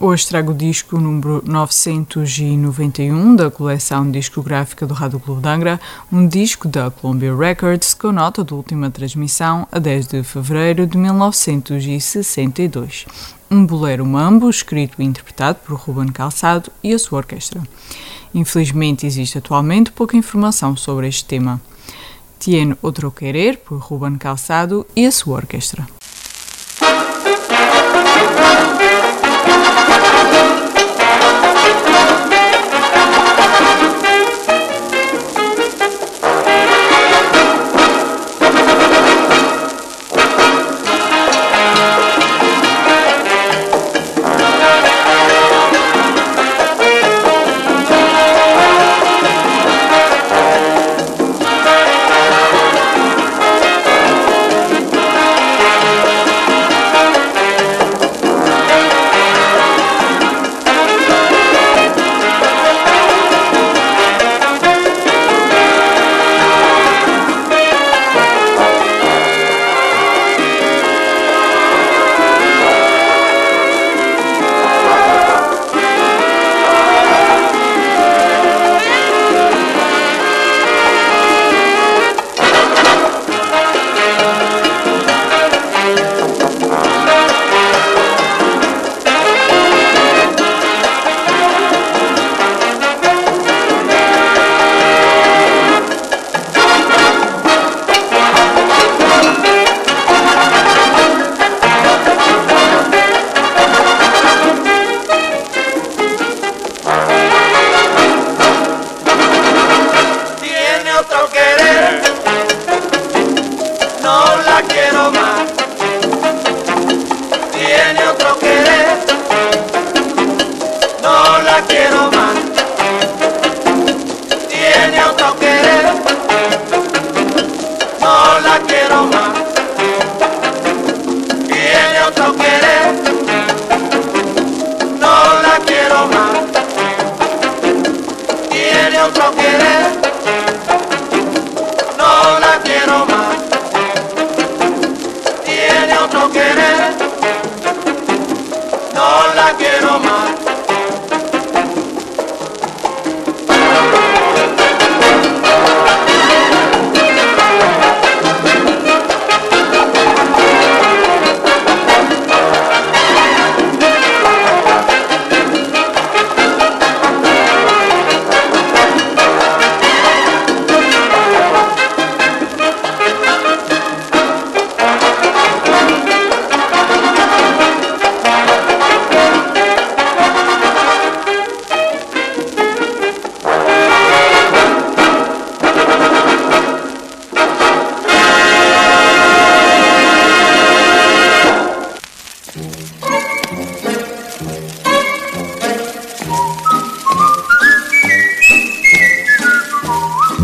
hoje trago o disco número 991 da coleção discográfica do Rádio Clube de Angra, um disco da Columbia Records com nota de última transmissão a 10 de fevereiro de 1962. Um bolero mambo escrito e interpretado por Ruben Calçado e a sua orquestra. Infelizmente existe atualmente pouca informação sobre este tema. Tiene Outro Querer, por Ruben Calçado e a sua orquestra.